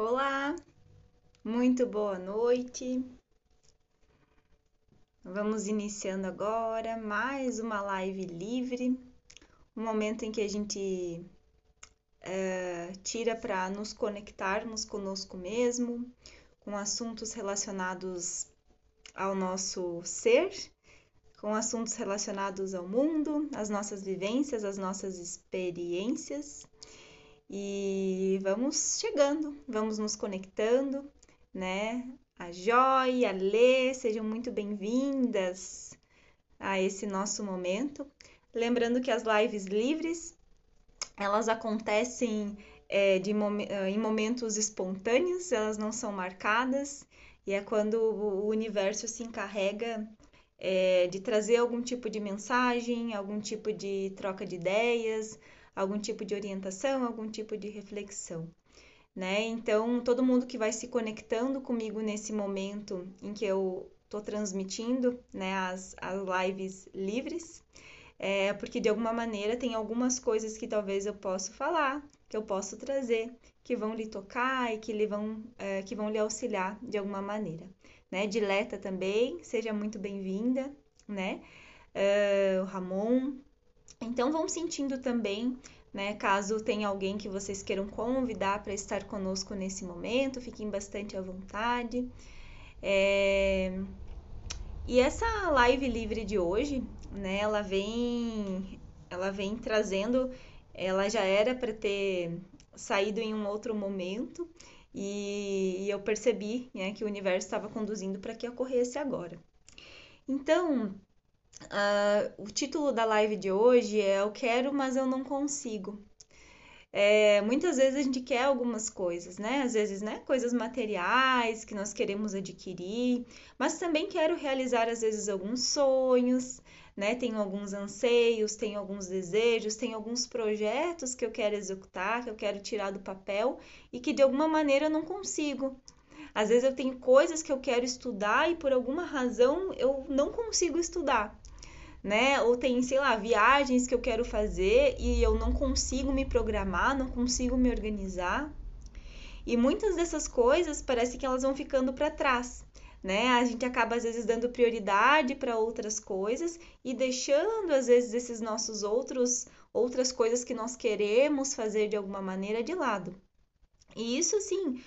Olá, muito boa noite. Vamos iniciando agora mais uma live livre, um momento em que a gente é, tira para nos conectarmos conosco mesmo, com assuntos relacionados ao nosso ser, com assuntos relacionados ao mundo, às nossas vivências, às nossas experiências. E vamos chegando, vamos nos conectando, né? A Joy, a Lê, sejam muito bem-vindas a esse nosso momento. Lembrando que as lives livres, elas acontecem é, de, em momentos espontâneos, elas não são marcadas, e é quando o universo se encarrega é, de trazer algum tipo de mensagem, algum tipo de troca de ideias, algum tipo de orientação, algum tipo de reflexão. Né? Então, todo mundo que vai se conectando comigo nesse momento em que eu estou transmitindo né, as, as lives livres, é porque de alguma maneira tem algumas coisas que talvez eu possa falar, que eu posso trazer, que vão lhe tocar e que, lhe vão, é, que vão lhe auxiliar de alguma maneira. Né? Dileta também, seja muito bem-vinda, né? Uh, o Ramon, então vão sentindo também, né? Caso tenha alguém que vocês queiram convidar para estar conosco nesse momento, fiquem bastante à vontade. É... E essa live livre de hoje, né? Ela vem, ela vem trazendo, ela já era para ter saído em um outro momento e, eu percebi né, que o universo estava conduzindo para que ocorresse agora. Então, Uh, o título da live de hoje é Eu quero, mas eu não consigo. É, muitas vezes a gente quer algumas coisas, né? Às vezes, né? Coisas materiais que nós queremos adquirir, mas também quero realizar, às vezes, alguns sonhos, né? Tenho alguns anseios, tenho alguns desejos, tenho alguns projetos que eu quero executar, que eu quero tirar do papel e que de alguma maneira eu não consigo. Às vezes eu tenho coisas que eu quero estudar e por alguma razão eu não consigo estudar né? Ou tem, sei lá, viagens que eu quero fazer e eu não consigo me programar, não consigo me organizar. E muitas dessas coisas parece que elas vão ficando para trás, né? A gente acaba às vezes dando prioridade para outras coisas e deixando às vezes esses nossos outros outras coisas que nós queremos fazer de alguma maneira de lado. E isso sim,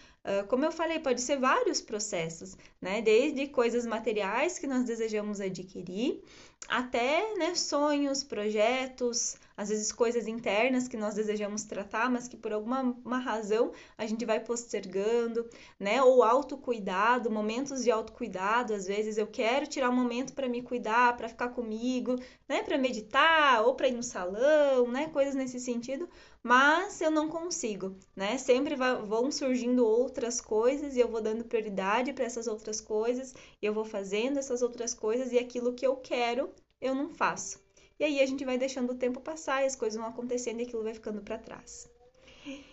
como eu falei, pode ser vários processos, né? Desde coisas materiais que nós desejamos adquirir, até né, sonhos, projetos, às vezes coisas internas que nós desejamos tratar, mas que por alguma razão a gente vai postergando, né? Ou autocuidado, momentos de autocuidado, às vezes eu quero tirar um momento para me cuidar, para ficar comigo, né? Para meditar ou para ir no salão, né? Coisas nesse sentido, mas eu não consigo, né? Sempre vão surgindo outras coisas e eu vou dando prioridade para essas outras coisas, eu vou fazendo essas outras coisas e aquilo que eu quero eu não faço. E aí a gente vai deixando o tempo passar e as coisas vão acontecendo e aquilo vai ficando para trás.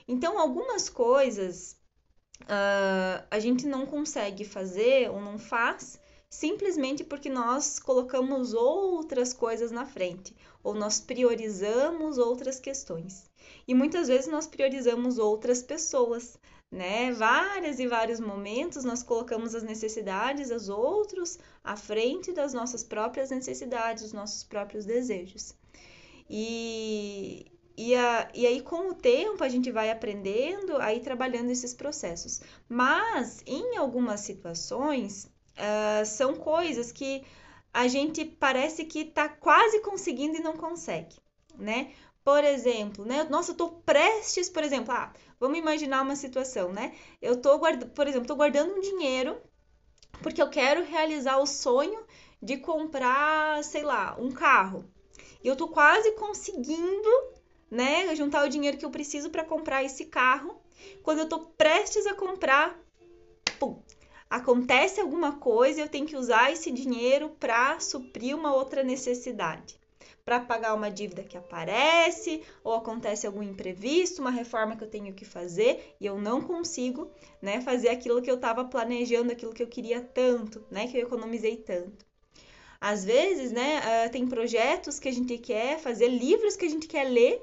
Então, algumas coisas uh, a gente não consegue fazer ou não faz simplesmente porque nós colocamos outras coisas na frente ou nós priorizamos outras questões. E muitas vezes nós priorizamos outras pessoas, né? Vários e vários momentos nós colocamos as necessidades dos outros à frente das nossas próprias necessidades, dos nossos próprios desejos. E, e, a, e aí, com o tempo, a gente vai aprendendo aí trabalhando esses processos. Mas, em algumas situações, uh, são coisas que a gente parece que está quase conseguindo e não consegue, né? Por exemplo, né? Nossa, eu tô prestes, por exemplo, ah, vamos imaginar uma situação, né? Eu tô guardando, por exemplo, tô guardando um dinheiro porque eu quero realizar o sonho de comprar, sei lá, um carro. E eu tô quase conseguindo, né, juntar o dinheiro que eu preciso para comprar esse carro. Quando eu tô prestes a comprar, pum, acontece alguma coisa eu tenho que usar esse dinheiro para suprir uma outra necessidade para pagar uma dívida que aparece, ou acontece algum imprevisto, uma reforma que eu tenho que fazer e eu não consigo, né, fazer aquilo que eu estava planejando, aquilo que eu queria tanto, né, que eu economizei tanto. Às vezes, né, uh, tem projetos que a gente quer fazer, livros que a gente quer ler,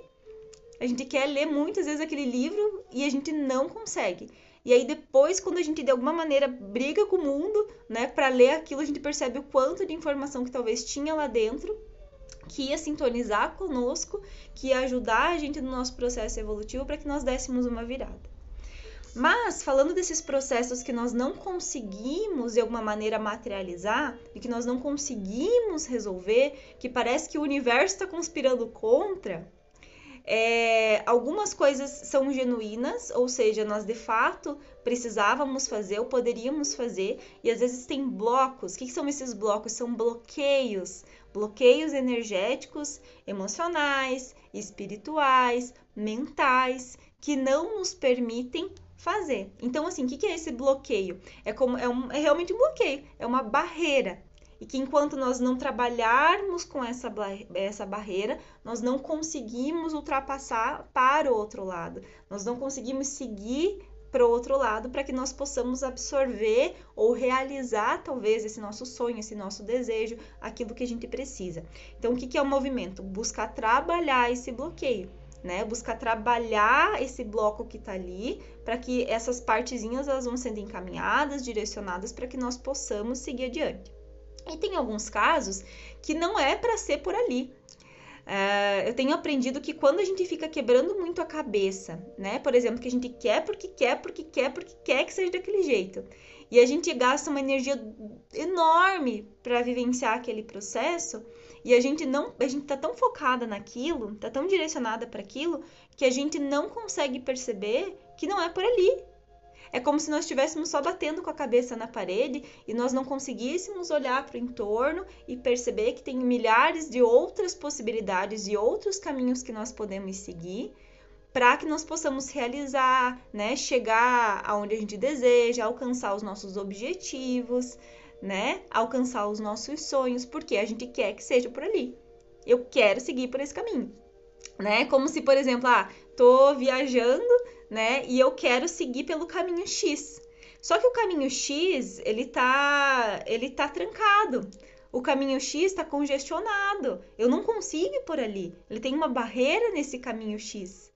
a gente quer ler muitas vezes aquele livro e a gente não consegue. E aí depois, quando a gente de alguma maneira briga com o mundo, né, para ler aquilo, a gente percebe o quanto de informação que talvez tinha lá dentro que ia sintonizar conosco, que ia ajudar a gente no nosso processo evolutivo para que nós dessemos uma virada. Mas, falando desses processos que nós não conseguimos de alguma maneira materializar e que nós não conseguimos resolver, que parece que o universo está conspirando contra, é, algumas coisas são genuínas, ou seja, nós de fato precisávamos fazer ou poderíamos fazer, e às vezes tem blocos. O que, são esses blocos? São bloqueios, bloqueios energéticos, emocionais, espirituais, mentais, que não nos permitem fazer. Então, assim, o que, que é esse bloqueio? É, como, é, um, é realmente um bloqueio, é uma barreira. E que enquanto nós não trabalharmos com essa, essa barreira, nós não conseguimos ultrapassar para o outro lado. Nós não conseguimos seguir para o outro lado para que nós possamos absorver ou realizar talvez esse nosso sonho, esse nosso desejo, aquilo que a gente precisa. Então, o que, que é o movimento? Buscar trabalhar esse bloqueio né? Buscar trabalhar esse bloco que está ali, para que essas partezinhas elas vão sendo encaminhadas, direcionadas para que nós possamos seguir adiante. E tem alguns casos que não é para ser por ali. Uh, eu tenho aprendido que quando a gente fica quebrando muito a cabeça, né? Por exemplo, que a gente quer porque quer, porque quer, porque quer que seja daquele jeito. E a gente gasta uma energia enorme para vivenciar aquele processo, e a gente não, a gente tá tão focada naquilo, tá tão direcionada para aquilo, que a gente não consegue perceber que não é por ali. É como se nós estivéssemos só batendo com a cabeça na parede e nós não conseguíssemos olhar para o entorno e perceber que tem milhares de outras possibilidades e outros caminhos que nós podemos seguir para que nós possamos realizar, né, chegar aonde a gente deseja, alcançar os nossos objetivos, né? Alcançar os nossos sonhos, porque a gente quer que seja por ali. Eu quero seguir por esse caminho, né? Como se, por exemplo, ah, tô viajando, né? E eu quero seguir pelo caminho X. Só que o caminho X, ele tá, ele tá trancado. O caminho X está congestionado. Eu não consigo ir por ali. Ele tem uma barreira nesse caminho X.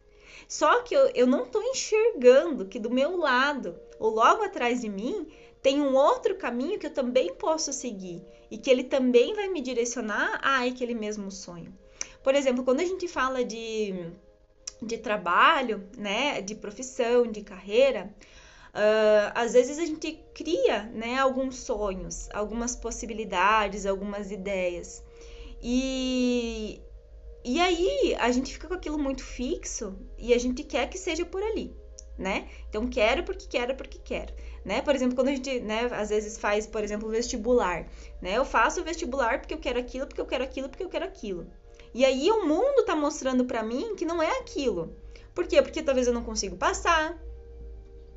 Só que eu, eu não estou enxergando que do meu lado, ou logo atrás de mim, tem um outro caminho que eu também posso seguir e que ele também vai me direcionar a aquele mesmo sonho. Por exemplo, quando a gente fala de, de trabalho, né, de profissão, de carreira, uh, às vezes a gente cria, né, alguns sonhos, algumas possibilidades, algumas ideias. E, e aí a gente fica com aquilo muito fixo e a gente quer que seja por ali, né? Então quero porque quero porque quero né? Por exemplo, quando a gente, né, às vezes faz, por exemplo, vestibular, né? Eu faço o vestibular porque eu quero aquilo, porque eu quero aquilo, porque eu quero aquilo. E aí o mundo tá mostrando para mim que não é aquilo. Por quê? Porque talvez eu não consigo passar.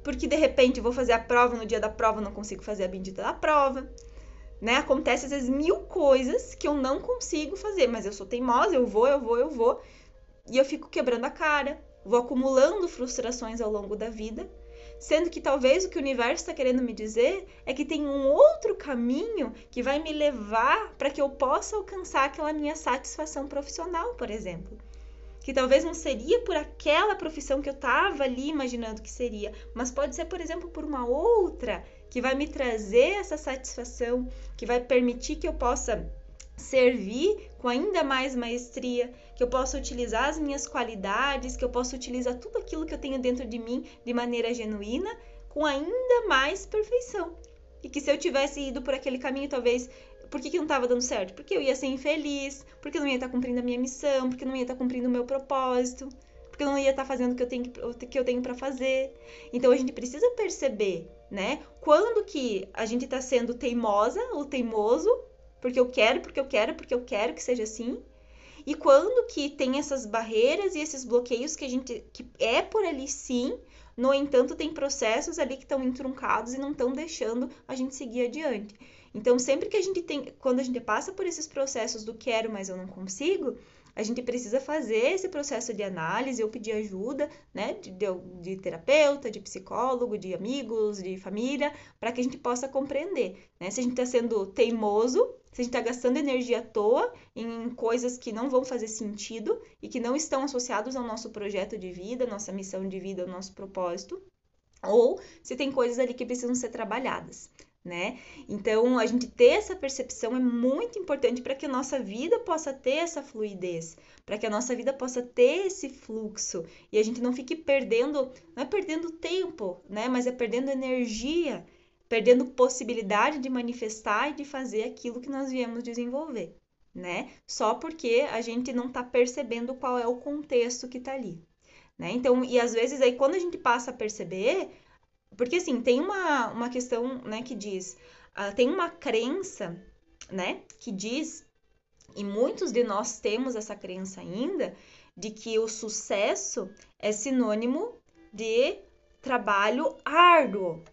Porque de repente eu vou fazer a prova, no dia da prova não consigo fazer a bendita da prova. Né? Acontece às vezes mil coisas que eu não consigo fazer, mas eu sou teimosa, eu vou, eu vou, eu vou, e eu fico quebrando a cara, vou acumulando frustrações ao longo da vida sendo que talvez o que o universo está querendo me dizer é que tem um outro caminho que vai me levar para que eu possa alcançar aquela minha satisfação profissional, por exemplo. Que talvez não seria por aquela profissão que eu estava ali imaginando que seria, mas pode ser, por exemplo, por uma outra que vai me trazer essa satisfação, que vai permitir que eu possa servir com ainda mais maestria, que eu possa utilizar as minhas qualidades, que eu possa utilizar tudo aquilo que eu tenho dentro de mim de maneira genuína, com ainda mais perfeição. E que se eu tivesse ido por aquele caminho, talvez. Por que, que não estava dando certo? Porque eu ia ser infeliz, porque eu não ia estar cumprindo a minha missão, porque eu não ia estar cumprindo o meu propósito, porque eu não ia estar fazendo o que eu tenho, que eu tenho para fazer. Então a gente precisa perceber, né? Quando que a gente está sendo teimosa ou teimoso porque eu quero, porque eu quero, porque eu quero que seja assim. E quando que tem essas barreiras e esses bloqueios que a gente que é por ali sim, no entanto tem processos ali que estão entruncados e não estão deixando a gente seguir adiante. Então, sempre que a gente tem, quando a gente passa por esses processos do quero, mas eu não consigo, a gente precisa fazer esse processo de análise ou pedir ajuda, né, de, de, de terapeuta, de psicólogo, de amigos, de família, para que a gente possa compreender, né, se a gente está sendo teimoso se a gente está gastando energia à toa em coisas que não vão fazer sentido e que não estão associados ao nosso projeto de vida, nossa missão de vida, ao nosso propósito, ou se tem coisas ali que precisam ser trabalhadas né? Então, a gente ter essa percepção é muito importante para que a nossa vida possa ter essa fluidez, para que a nossa vida possa ter esse fluxo e a gente não fique perdendo, não é perdendo tempo, né? Mas é perdendo energia, perdendo possibilidade de manifestar e de fazer aquilo que nós viemos desenvolver, né? Só porque a gente não está percebendo qual é o contexto que está ali. Né? Então, e às vezes aí quando a gente passa a perceber, porque assim, tem uma, uma questão, né, que diz, uh, tem uma crença, né, que diz, e muitos de nós temos essa crença ainda, de que o sucesso é sinônimo de trabalho árduo,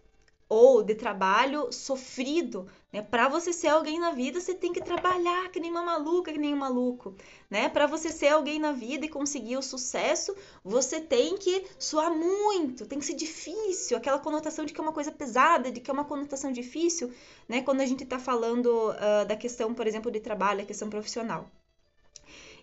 ou de trabalho sofrido, né? Para você ser alguém na vida, você tem que trabalhar que nem uma maluca, que nem um maluco, né? Para você ser alguém na vida e conseguir o sucesso, você tem que suar muito, tem que ser difícil, aquela conotação de que é uma coisa pesada, de que é uma conotação difícil, né? Quando a gente está falando uh, da questão, por exemplo, de trabalho, a questão profissional.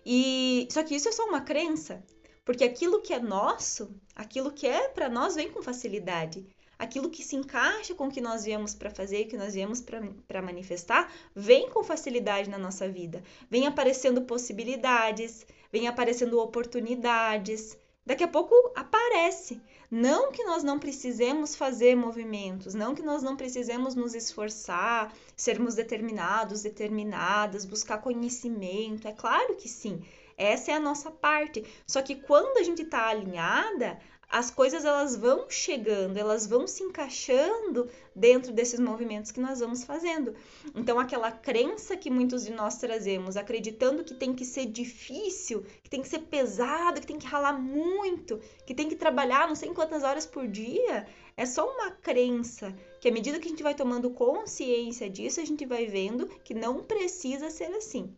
E só que isso é só uma crença, porque aquilo que é nosso, aquilo que é para nós vem com facilidade aquilo que se encaixa com o que nós viemos para fazer, que nós viemos para manifestar, vem com facilidade na nossa vida. Vem aparecendo possibilidades, vem aparecendo oportunidades. Daqui a pouco aparece. Não que nós não precisemos fazer movimentos, não que nós não precisemos nos esforçar, sermos determinados, determinadas, buscar conhecimento. É claro que sim. Essa é a nossa parte. Só que quando a gente está alinhada, as coisas elas vão chegando, elas vão se encaixando dentro desses movimentos que nós vamos fazendo. Então, aquela crença que muitos de nós trazemos, acreditando que tem que ser difícil, que tem que ser pesado, que tem que ralar muito, que tem que trabalhar não sei quantas horas por dia, é só uma crença que à medida que a gente vai tomando consciência disso, a gente vai vendo que não precisa ser assim.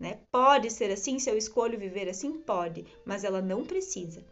Né? Pode ser assim, se eu escolho viver assim, pode, mas ela não precisa.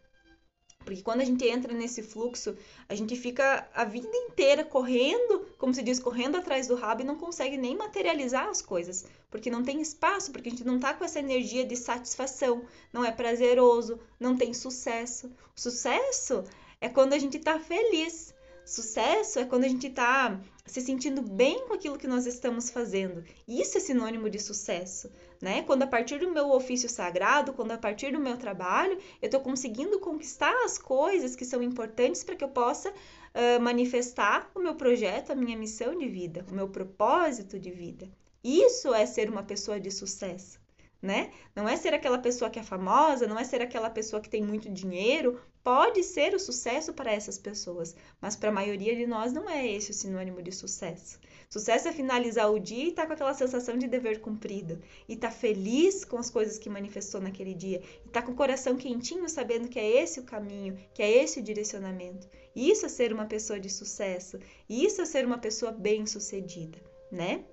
Porque quando a gente entra nesse fluxo, a gente fica a vida inteira correndo, como se diz, correndo atrás do rabo e não consegue nem materializar as coisas, porque não tem espaço, porque a gente não tá com essa energia de satisfação, não é prazeroso, não tem sucesso. O sucesso é quando a gente tá feliz. Sucesso é quando a gente tá se sentindo bem com aquilo que nós estamos fazendo. Isso é sinônimo de sucesso, né? Quando a partir do meu ofício sagrado, quando a partir do meu trabalho, eu estou conseguindo conquistar as coisas que são importantes para que eu possa uh, manifestar o meu projeto, a minha missão de vida, o meu propósito de vida. Isso é ser uma pessoa de sucesso. Né? Não é ser aquela pessoa que é famosa, não é ser aquela pessoa que tem muito dinheiro, Pode ser o sucesso para essas pessoas, mas para a maioria de nós não é esse o sinônimo de sucesso. Sucesso é finalizar o dia e estar tá com aquela sensação de dever cumprido, e estar tá feliz com as coisas que manifestou naquele dia, e estar tá com o coração quentinho sabendo que é esse o caminho, que é esse o direcionamento. Isso é ser uma pessoa de sucesso, isso é ser uma pessoa bem-sucedida, né?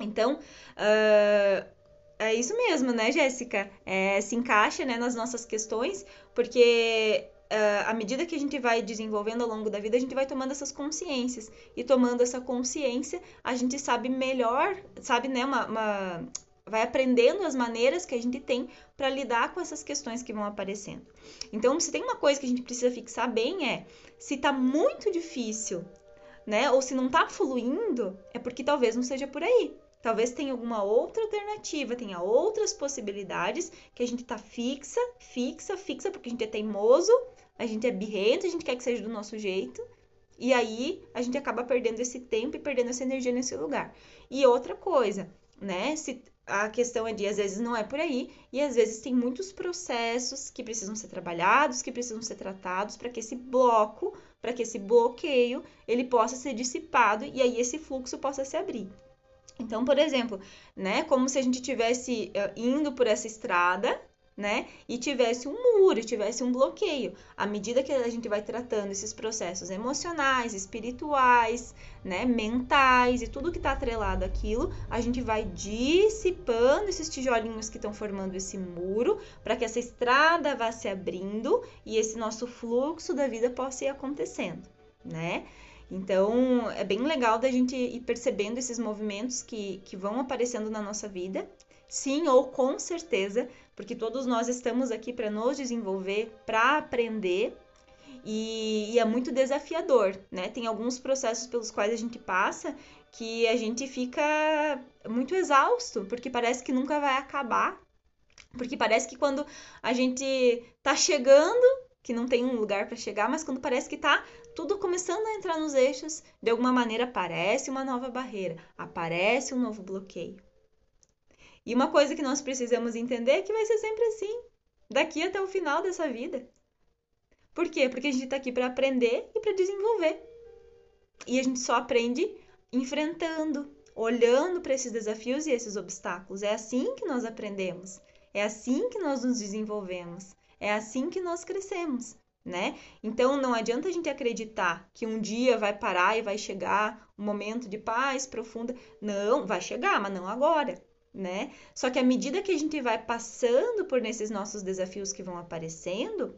Então, uh, é isso mesmo, né, Jéssica? É, se encaixa né, nas nossas questões, porque uh, à medida que a gente vai desenvolvendo ao longo da vida, a gente vai tomando essas consciências. E tomando essa consciência, a gente sabe melhor, sabe, né, uma, uma vai aprendendo as maneiras que a gente tem para lidar com essas questões que vão aparecendo. Então, se tem uma coisa que a gente precisa fixar bem é se está muito difícil, né, ou se não está fluindo, é porque talvez não seja por aí. Talvez tenha alguma outra alternativa, tenha outras possibilidades que a gente está fixa, fixa, fixa, porque a gente é teimoso a gente é birrento, a gente quer que seja do nosso jeito. E aí a gente acaba perdendo esse tempo e perdendo essa energia nesse lugar. E outra coisa, né? Se a questão é de às vezes não é por aí e às vezes tem muitos processos que precisam ser trabalhados, que precisam ser tratados para que esse bloco, para que esse bloqueio, ele possa ser dissipado e aí esse fluxo possa se abrir. Então, por exemplo, né, como se a gente tivesse uh, indo por essa estrada, né? E tivesse um muro, tivesse um bloqueio. À medida que a gente vai tratando esses processos emocionais, espirituais, né, mentais e tudo que está atrelado àquilo, a gente vai dissipando esses tijolinhos que estão formando esse muro para que essa estrada vá se abrindo e esse nosso fluxo da vida possa ir acontecendo, né? Então, é bem legal da gente ir percebendo esses movimentos que, que vão aparecendo na nossa vida Sim ou com certeza, porque todos nós estamos aqui para nos desenvolver, para aprender. E, e, é muito desafiador, né? Tem alguns processos pelos quais a gente passa que a gente fica muito exausto, porque parece que nunca vai acabar. Porque parece que quando a gente tá chegando, que não tem um lugar para chegar, mas quando parece que tá tudo começando a entrar nos eixos, de alguma maneira aparece uma nova barreira, aparece um novo bloqueio. E uma coisa que nós precisamos entender é que vai ser sempre assim, daqui até o final dessa vida. Por quê? Porque a gente está aqui para aprender e para desenvolver. E a gente só aprende enfrentando, olhando para esses desafios e esses obstáculos. É assim que nós aprendemos. É assim que nós nos desenvolvemos. É assim que nós crescemos, né? Então não adianta a gente acreditar que um dia vai parar e vai chegar um momento de paz profunda. Não, vai chegar, mas não agora. Né? Só que à medida que a gente vai passando por nesses nossos desafios que vão aparecendo,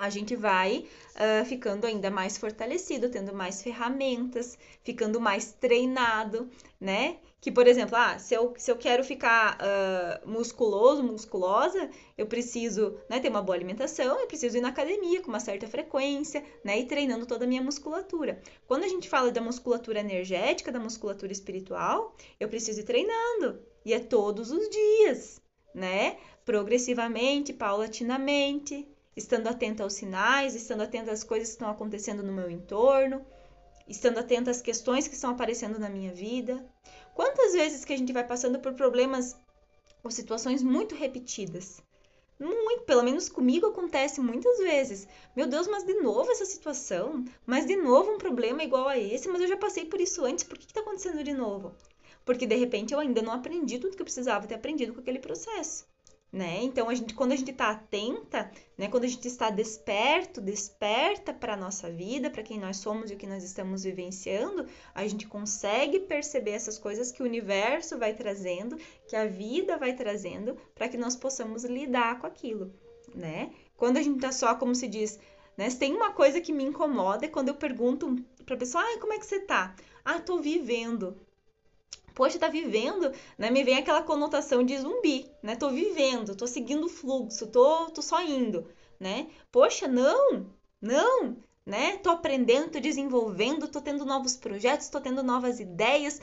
a gente vai uh, ficando ainda mais fortalecido, tendo mais ferramentas, ficando mais treinado, né? Que, por exemplo, ah, se, eu, se eu quero ficar uh, musculoso, musculosa, eu preciso né, ter uma boa alimentação, eu preciso ir na academia com uma certa frequência, né? E treinando toda a minha musculatura. Quando a gente fala da musculatura energética, da musculatura espiritual, eu preciso ir treinando. E é todos os dias, né? Progressivamente, paulatinamente, estando atenta aos sinais, estando atenta às coisas que estão acontecendo no meu entorno, estando atenta às questões que estão aparecendo na minha vida. Quantas vezes que a gente vai passando por problemas ou situações muito repetidas? Muito, pelo menos comigo acontece muitas vezes. Meu Deus, mas de novo essa situação? Mas de novo um problema igual a esse? Mas eu já passei por isso antes, por que está acontecendo de novo? Porque de repente eu ainda não aprendi tudo que eu precisava ter aprendido com aquele processo né? Então a gente, quando a gente está atenta, né? Quando a gente está desperto, desperta para a nossa vida, para quem nós somos e o que nós estamos vivenciando, a gente consegue perceber essas coisas que o universo vai trazendo, que a vida vai trazendo, para que nós possamos lidar com aquilo, né? Quando a gente está só, como se diz, né? Se tem uma coisa que me incomoda é quando eu pergunto para a pessoa, ah, como é que você tá? Ah, tô vivendo poxa, tá vivendo, né? Me vem aquela conotação de zumbi, né? Tô vivendo, tô seguindo o fluxo, tô, tô só indo, né? Poxa, não, não, né? Tô aprendendo, tô desenvolvendo, tô tendo novos projetos, tô tendo novas ideias,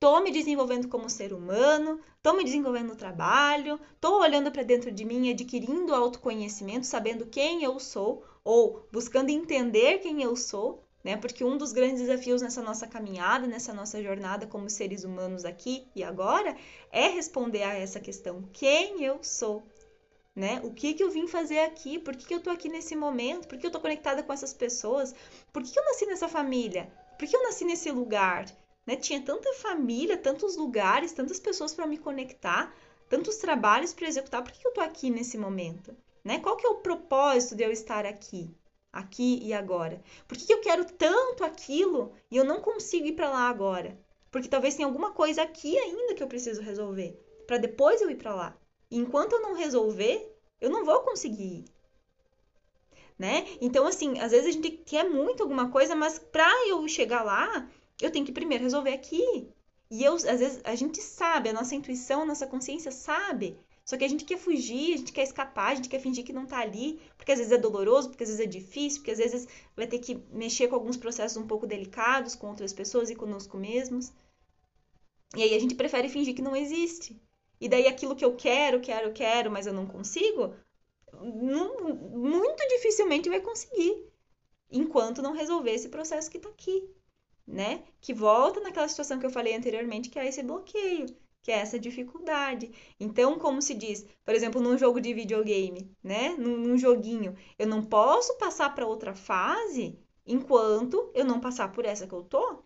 tô me desenvolvendo como ser humano, tô me desenvolvendo no trabalho, tô olhando para dentro de mim, adquirindo autoconhecimento, sabendo quem eu sou ou buscando entender quem eu sou, né? Porque um dos grandes desafios nessa nossa caminhada, nessa nossa jornada como seres humanos aqui e agora, é responder a essa questão: quem eu sou? Né? O que, que eu vim fazer aqui? Por que, que eu tô aqui nesse momento? Por que eu tô conectada com essas pessoas? Por que, que eu nasci nessa família? Por que eu nasci nesse lugar? Né? Tinha tanta família, tantos lugares, tantas pessoas para me conectar, tantos trabalhos para executar. Por que, que eu tô aqui nesse momento? Né? Qual que é o propósito de eu estar aqui? Aqui e agora? Por que eu quero tanto aquilo e eu não consigo ir para lá agora? Porque talvez tenha alguma coisa aqui ainda que eu preciso resolver, para depois eu ir para lá. E enquanto eu não resolver, eu não vou conseguir ir. Né? Então, assim, às vezes a gente quer muito alguma coisa, mas para eu chegar lá, eu tenho que primeiro resolver aqui. E eu, às vezes, a gente sabe, a nossa intuição, a nossa consciência sabe só que a gente quer fugir, a gente quer escapar, a gente quer fingir que não tá ali, porque às vezes é doloroso, porque às vezes é difícil, porque às vezes vai ter que mexer com alguns processos um pouco delicados com outras pessoas e conosco mesmos. E aí a gente prefere fingir que não existe. E daí aquilo que eu quero, quero, quero, mas eu não consigo, não, muito dificilmente vai conseguir, enquanto não resolver esse processo que tá aqui, né? Que volta naquela situação que eu falei anteriormente, que é esse bloqueio que é essa dificuldade. Então, como se diz, por exemplo, num jogo de videogame, né? Num, num joguinho, eu não posso passar para outra fase enquanto eu não passar por essa que eu tô,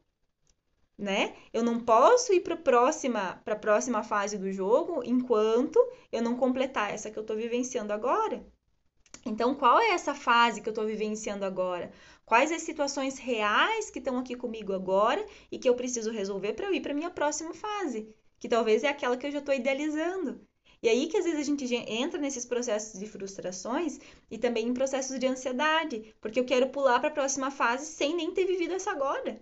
né? Eu não posso ir para próxima para a próxima fase do jogo enquanto eu não completar essa que eu estou vivenciando agora. Então, qual é essa fase que eu estou vivenciando agora? Quais as situações reais que estão aqui comigo agora e que eu preciso resolver para eu ir para minha próxima fase? Que talvez é aquela que eu já estou idealizando. E aí que às vezes a gente entra nesses processos de frustrações e também em processos de ansiedade, porque eu quero pular para a próxima fase sem nem ter vivido essa agora.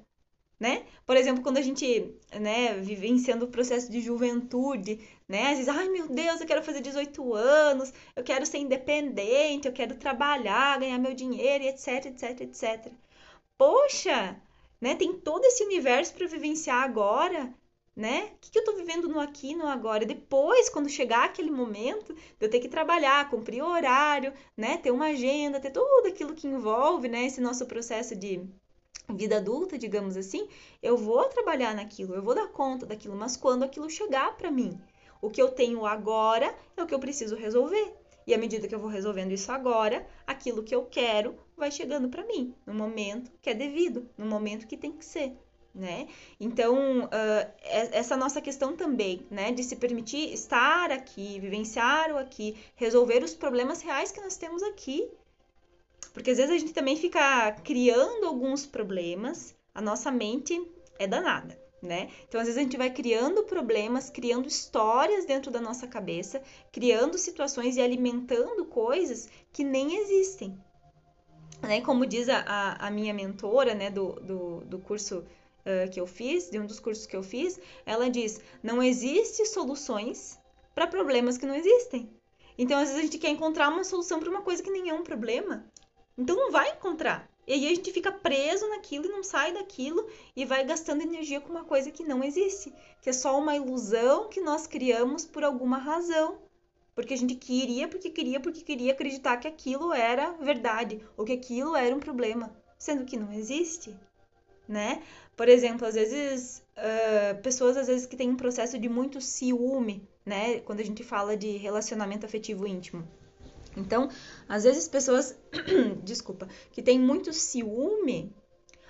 né? Por exemplo, quando a gente, né, vivenciando o processo de juventude, né? Às vezes, ai meu Deus, eu quero fazer 18 anos, eu quero ser independente, eu quero trabalhar, ganhar meu dinheiro, etc, etc, etc. Poxa, né? Tem todo esse universo para vivenciar agora, né? O que, que eu tô vivendo no aqui, no agora? Depois, quando chegar aquele momento, eu ter que trabalhar, cumprir o horário, né? Ter uma agenda, ter tudo aquilo que envolve, né? Esse nosso processo de vida adulta, digamos assim, eu vou trabalhar naquilo, eu vou dar conta daquilo, mas quando aquilo chegar para mim, o que eu tenho agora é o que eu preciso resolver. E à medida que eu vou resolvendo isso agora, aquilo que eu quero vai chegando para mim, no momento que é devido, no momento que tem que ser. Né? Então, uh, essa nossa questão também, né, de se permitir estar aqui, vivenciar o aqui, resolver os problemas reais que nós temos aqui. Porque às vezes a gente também fica criando alguns problemas, a nossa mente é danada né? Então, às vezes a gente vai criando problemas, criando histórias dentro da nossa cabeça, criando situações e alimentando coisas que nem existem. Né? Como diz a, a minha mentora, né, do, do, do curso uh, que eu fiz, de um dos cursos que eu fiz, ela diz: não existe soluções para problemas que não existem. Então, às vezes a gente quer encontrar uma solução para uma coisa que nem é um problema. Então, não vai encontrar. E aí a gente fica preso naquilo e não sai daquilo e vai gastando energia com uma coisa que não existe, que é só uma ilusão que nós criamos por alguma razão. Porque a gente queria, porque queria, porque queria acreditar que aquilo era verdade ou que aquilo era um problema, sendo que não existe, né? Por exemplo, às vezes, uh, pessoas às vezes que têm um processo de muito ciúme, né? Quando a gente fala de relacionamento afetivo íntimo então, às vezes pessoas, desculpa, que tem muito ciúme,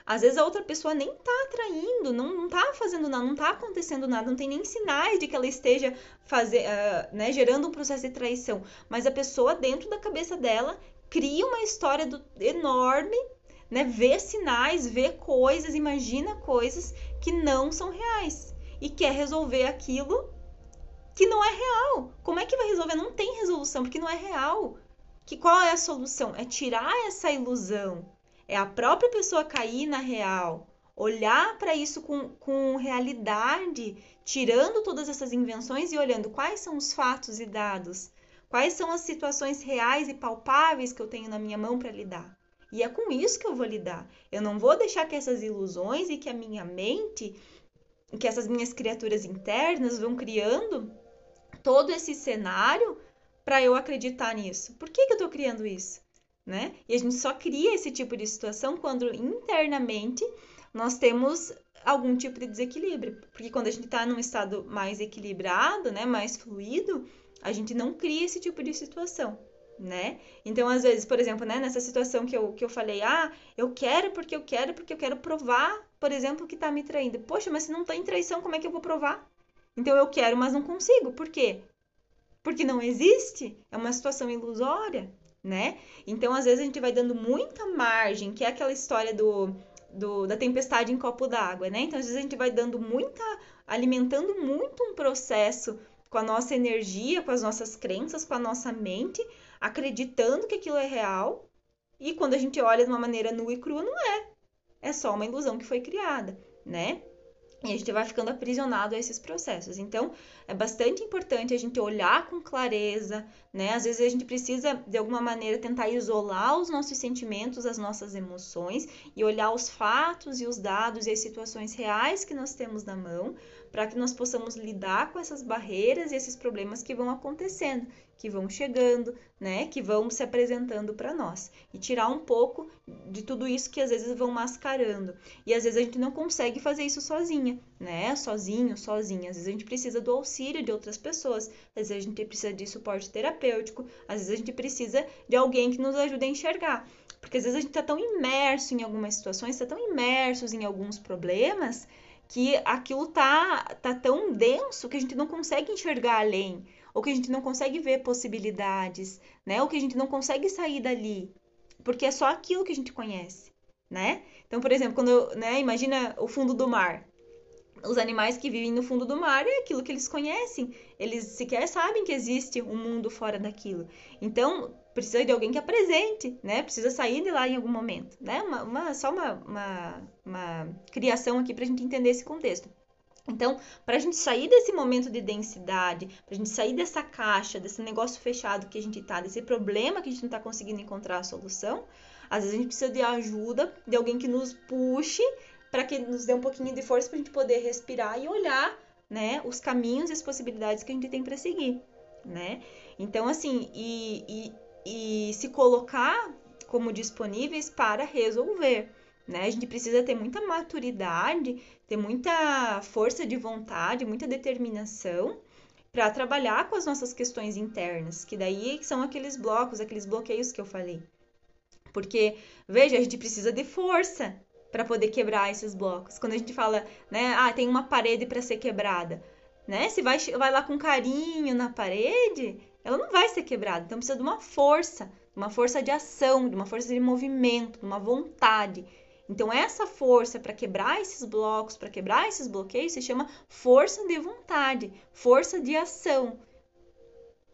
às vezes a outra pessoa nem tá atraindo, não, não tá fazendo nada, não tá acontecendo nada, não tem nem sinais de que ela esteja fazer, uh, né, gerando um processo de traição. Mas a pessoa, dentro da cabeça dela, cria uma história do, enorme, né, vê sinais, vê coisas, imagina coisas que não são reais e quer resolver aquilo que não é real. Como é que vai resolver? Não tem resolução, porque não é real. Que qual é a solução? É tirar essa ilusão. É a própria pessoa cair na real, olhar para isso com, com realidade, tirando todas essas invenções e olhando quais são os fatos e dados, quais são as situações reais e palpáveis que eu tenho na minha mão para lidar. E é com isso que eu vou lidar. Eu não vou deixar que essas ilusões e que a minha mente, que essas minhas criaturas internas vão criando todo esse cenário para eu acreditar nisso. Por que, que eu estou criando isso? Né? E a gente só cria esse tipo de situação quando internamente nós temos algum tipo de desequilíbrio. Porque quando a gente está num estado mais equilibrado, né, mais fluido, a gente não cria esse tipo de situação. Né? Então, às vezes, por exemplo, né, nessa situação que eu, que eu falei, ah, eu quero porque eu quero, porque eu quero provar, por exemplo, que tá me traindo. Poxa, mas se não tá em traição, como é que eu vou provar? Então eu quero, mas não consigo. Por quê? Porque não existe. É uma situação ilusória, né? Então, às vezes, a gente vai dando muita margem, que é aquela história do, do da tempestade em copo d'água, né? Então, às vezes, a gente vai dando muita. alimentando muito um processo com a nossa energia, com as nossas crenças, com a nossa mente, acreditando que aquilo é real. E quando a gente olha de uma maneira nua e crua, não é. É só uma ilusão que foi criada, né? E a gente vai ficando aprisionado a esses processos. Então, é bastante importante a gente olhar com clareza, né? Às vezes a gente precisa, de alguma maneira, tentar isolar os nossos sentimentos, as nossas emoções e olhar os fatos e os dados e as situações reais que nós temos na mão para que nós possamos lidar com essas barreiras e esses problemas que vão acontecendo, que vão chegando, né, que vão se apresentando para nós e tirar um pouco de tudo isso que às vezes vão mascarando. E às vezes a gente não consegue fazer isso sozinha, né? Sozinho, sozinha. Às vezes a gente precisa do auxílio de outras pessoas, às vezes a gente precisa de suporte terapêutico, às vezes a gente precisa de alguém que nos ajude a enxergar. Porque às vezes a gente está tão imerso em algumas situações, está tão imersos em alguns problemas que aquilo tá, tá tão denso que a gente não consegue enxergar além, ou que a gente não consegue ver possibilidades, né? Ou que a gente não consegue sair dali, porque é só aquilo que a gente conhece, né? Então, por exemplo, quando eu, né, imagina o fundo do mar. os animais que vivem no fundo do mar é aquilo que eles conhecem. Eles sequer sabem que existe um mundo fora daquilo. Então, precisa de alguém que apresente, né? Precisa sair de lá em algum momento, né? Uma, uma só uma, uma, uma criação aqui para a gente entender esse contexto. Então, para a gente sair desse momento de densidade, para a gente sair dessa caixa, desse negócio fechado que a gente tá, desse problema que a gente não está conseguindo encontrar a solução, às vezes a gente precisa de ajuda, de alguém que nos puxe para que nos dê um pouquinho de força para a gente poder respirar e olhar, né, os caminhos e as possibilidades que a gente tem para seguir, né? Então, assim, e, e, e se colocar como disponíveis para resolver, né? A gente precisa ter muita maturidade, ter muita força de vontade, muita determinação para trabalhar com as nossas questões internas, que daí são aqueles blocos, aqueles bloqueios que eu falei. Porque, veja, a gente precisa de força, para poder quebrar esses blocos. Quando a gente fala, né, ah, tem uma parede para ser quebrada, né? Se vai, vai lá com carinho na parede, ela não vai ser quebrada. Então precisa de uma força, de uma força de ação, de uma força de movimento, de uma vontade. Então essa força para quebrar esses blocos, para quebrar esses bloqueios, se chama força de vontade, força de ação.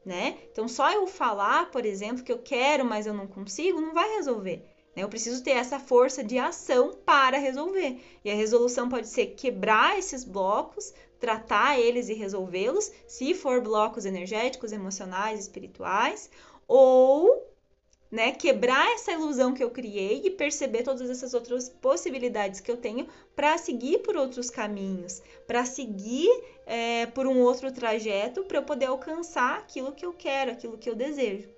Né? Então só eu falar, por exemplo, que eu quero, mas eu não consigo, não vai resolver. Né? Eu preciso ter essa força de ação para resolver. E a resolução pode ser quebrar esses blocos, tratar eles e resolvê-los, se for blocos energéticos, emocionais, espirituais, ou né, quebrar essa ilusão que eu criei e perceber todas essas outras possibilidades que eu tenho para seguir por outros caminhos, para seguir é, por um outro trajeto para eu poder alcançar aquilo que eu quero, aquilo que eu desejo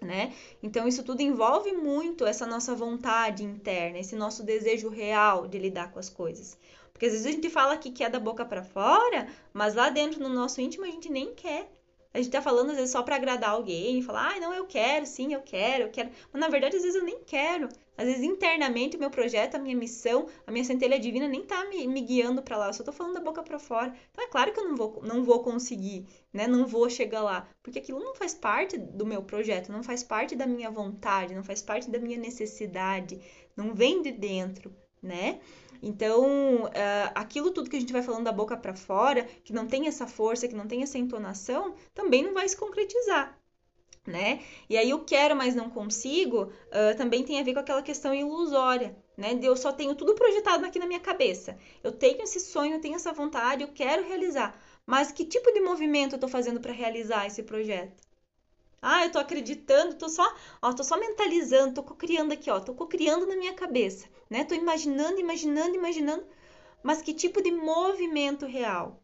né? Então isso tudo envolve muito essa nossa vontade interna, esse nosso desejo real de lidar com as coisas. Porque às vezes a gente fala que quer da boca para fora, mas lá dentro no nosso íntimo a gente nem quer. A gente tá falando às vezes só para agradar alguém, falar, ah, não, eu quero, sim, eu quero, eu quero. Mas na verdade às vezes eu nem quero. Às vezes internamente o meu projeto, a minha missão, a minha centelha divina nem tá me, me guiando para lá, eu só tô falando da boca para fora. Então é claro que eu não vou, não vou conseguir, né? Não vou chegar lá, porque aquilo não faz parte do meu projeto, não faz parte da minha vontade, não faz parte da minha necessidade, não vem de dentro, né? Então, uh, aquilo tudo que a gente vai falando da boca para fora, que não tem essa força, que não tem essa entonação, também não vai se concretizar. Né? E aí, eu quero, mas não consigo, uh, também tem a ver com aquela questão ilusória, né? Eu só tenho tudo projetado aqui na minha cabeça. Eu tenho esse sonho, eu tenho essa vontade, eu quero realizar. Mas que tipo de movimento eu estou fazendo para realizar esse projeto? Ah, eu tô acreditando, tô só, ó, tô só mentalizando, tô criando aqui, ó, tô criando na minha cabeça, né? Tô imaginando, imaginando, imaginando, mas que tipo de movimento real?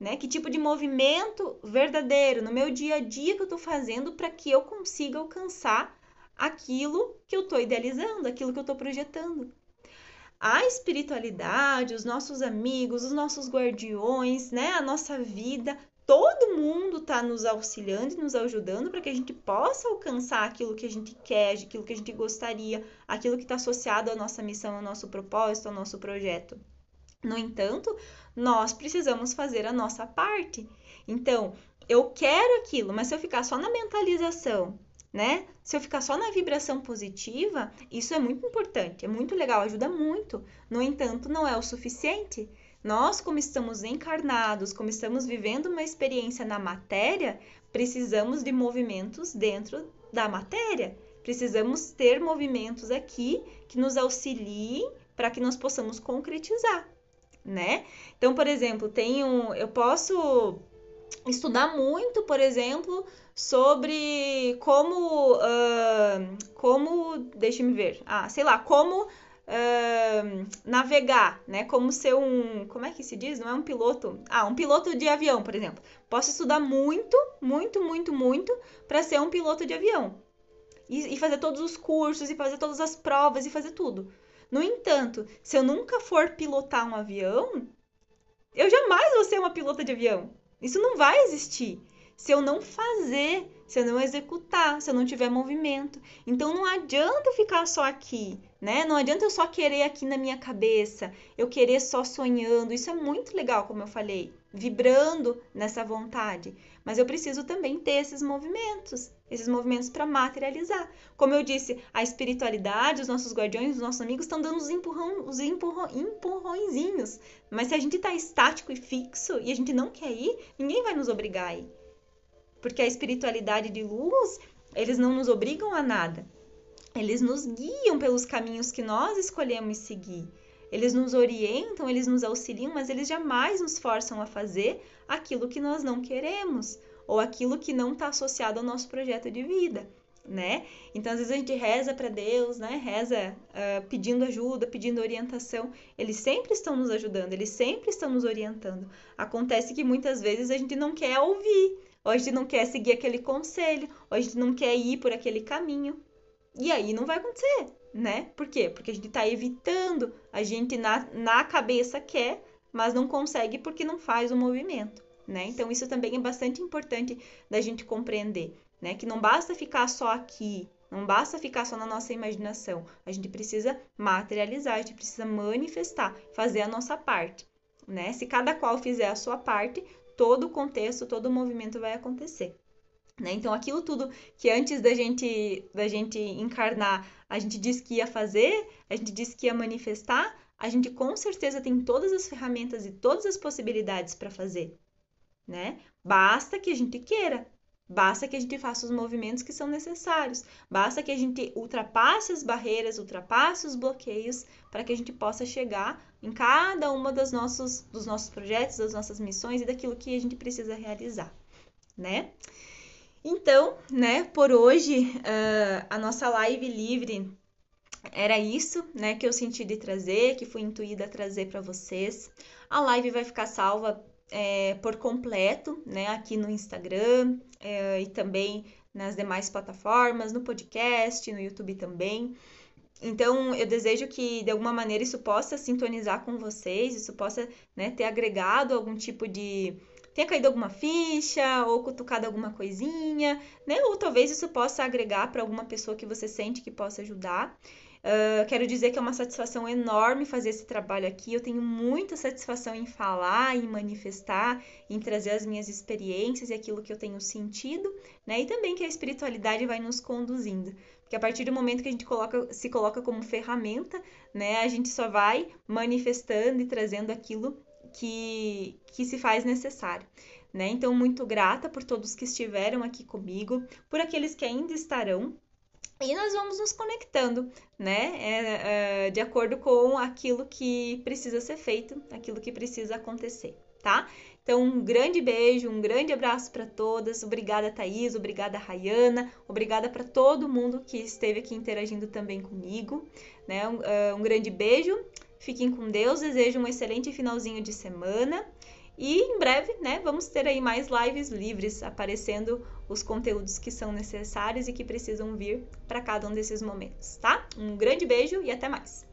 Né? Que tipo de movimento verdadeiro no meu dia a dia que eu tô fazendo para que eu consiga alcançar aquilo que eu tô idealizando, aquilo que eu tô projetando? a espiritualidade, os nossos amigos, os nossos guardiões, né, a nossa vida, todo mundo está nos auxiliando e nos ajudando para que a gente possa alcançar aquilo que a gente quer, aquilo que a gente gostaria, aquilo que está associado à nossa missão, ao nosso propósito, ao nosso projeto. No entanto, nós precisamos fazer a nossa parte. Então, eu quero aquilo, mas se eu ficar só na mentalização, né? Se eu ficar só na vibração positiva, isso é muito importante, é muito legal, ajuda muito. No entanto, não é o suficiente. Nós, como estamos encarnados, como estamos vivendo uma experiência na matéria, precisamos de movimentos dentro da matéria. Precisamos ter movimentos aqui que nos auxiliem para que nós possamos concretizar, né? Então, por exemplo, tenho, eu posso estudar muito, por exemplo, sobre como, uh, como, deixa-me ver, ah, sei lá, como navegar, né? Como ser um. Como é que se diz? Não é um piloto. Ah, um piloto de avião, por exemplo. Posso estudar muito, muito, muito, muito para ser um piloto de avião. E, e fazer todos os cursos, e fazer todas as provas, e fazer tudo. No entanto, se eu nunca for pilotar um avião, eu jamais vou ser uma pilota de avião. Isso não vai existir. Se eu não fazer, se eu não executar, se eu não tiver movimento. Então não adianta ficar só aqui, né? Não adianta eu só querer aqui na minha cabeça, eu querer só sonhando. Isso é muito legal, como eu falei, vibrando nessa vontade. Mas eu preciso também ter esses movimentos, esses movimentos para materializar. Como eu disse, a espiritualidade, os nossos guardiões, os nossos amigos estão dando os, empurrão, os empurrão, empurrõezinhos. Mas se a gente está estático e fixo e a gente não quer ir, ninguém vai nos obrigar a ir porque a espiritualidade de luz, eles não nos obrigam a nada. Eles nos guiam pelos caminhos que nós escolhemos seguir. Eles nos orientam, eles nos auxiliam, mas eles jamais nos forçam a fazer aquilo que nós não queremos ou aquilo que não está associado ao nosso projeto de vida, né? Então, às vezes a gente reza para Deus, né? Reza uh, pedindo ajuda, pedindo orientação. Eles sempre estão nos ajudando, eles sempre estão nos orientando. Acontece que muitas vezes a gente não quer ouvir, ou a gente não quer seguir aquele conselho, ou a gente não quer ir por aquele caminho. E aí não vai acontecer, né? Por quê? Porque a gente está evitando, a gente na, na cabeça quer, mas não consegue porque não faz o movimento, né? Então isso também é bastante importante da gente compreender, né? Que não basta ficar só aqui, não basta ficar só na nossa imaginação. A gente precisa materializar, a gente precisa manifestar, fazer a nossa parte, né? Se cada qual fizer a sua parte, todo o contexto, todo o movimento vai acontecer. Né? Então, aquilo tudo que antes da gente, da gente encarnar, a gente disse que ia fazer, a gente disse que ia manifestar, a gente com certeza tem todas as ferramentas e todas as possibilidades para fazer. Né? Basta que a gente queira, basta que a gente faça os movimentos que são necessários, basta que a gente ultrapasse as barreiras, ultrapasse os bloqueios para que a gente possa chegar em cada uma dos nossos, dos nossos projetos, das nossas missões e daquilo que a gente precisa realizar, né? Então, né, por hoje, uh, a nossa live livre era isso, né, que eu senti de trazer, que fui intuída a trazer para vocês. A live vai ficar salva é, por completo, né, aqui no Instagram é, e também nas demais plataformas, no podcast, no YouTube também. Então, eu desejo que de alguma maneira isso possa sintonizar com vocês, isso possa né, ter agregado algum tipo de. Tenha caído alguma ficha ou cutucado alguma coisinha, né? Ou talvez isso possa agregar para alguma pessoa que você sente que possa ajudar. Uh, quero dizer que é uma satisfação enorme fazer esse trabalho aqui. Eu tenho muita satisfação em falar, em manifestar, em trazer as minhas experiências e aquilo que eu tenho sentido, né? E também que a espiritualidade vai nos conduzindo. Porque a partir do momento que a gente coloca, se coloca como ferramenta, né, a gente só vai manifestando e trazendo aquilo que, que se faz necessário. Né? Então, muito grata por todos que estiveram aqui comigo, por aqueles que ainda estarão, e nós vamos nos conectando, né? É, é, de acordo com aquilo que precisa ser feito, aquilo que precisa acontecer, tá? Então, um grande beijo, um grande abraço para todas. Obrigada, Thaís, obrigada, Rayana, obrigada para todo mundo que esteve aqui interagindo também comigo, né? Um, uh, um grande beijo, fiquem com Deus, desejo um excelente finalzinho de semana. E em breve, né, vamos ter aí mais lives livres aparecendo os conteúdos que são necessários e que precisam vir para cada um desses momentos, tá? Um grande beijo e até mais.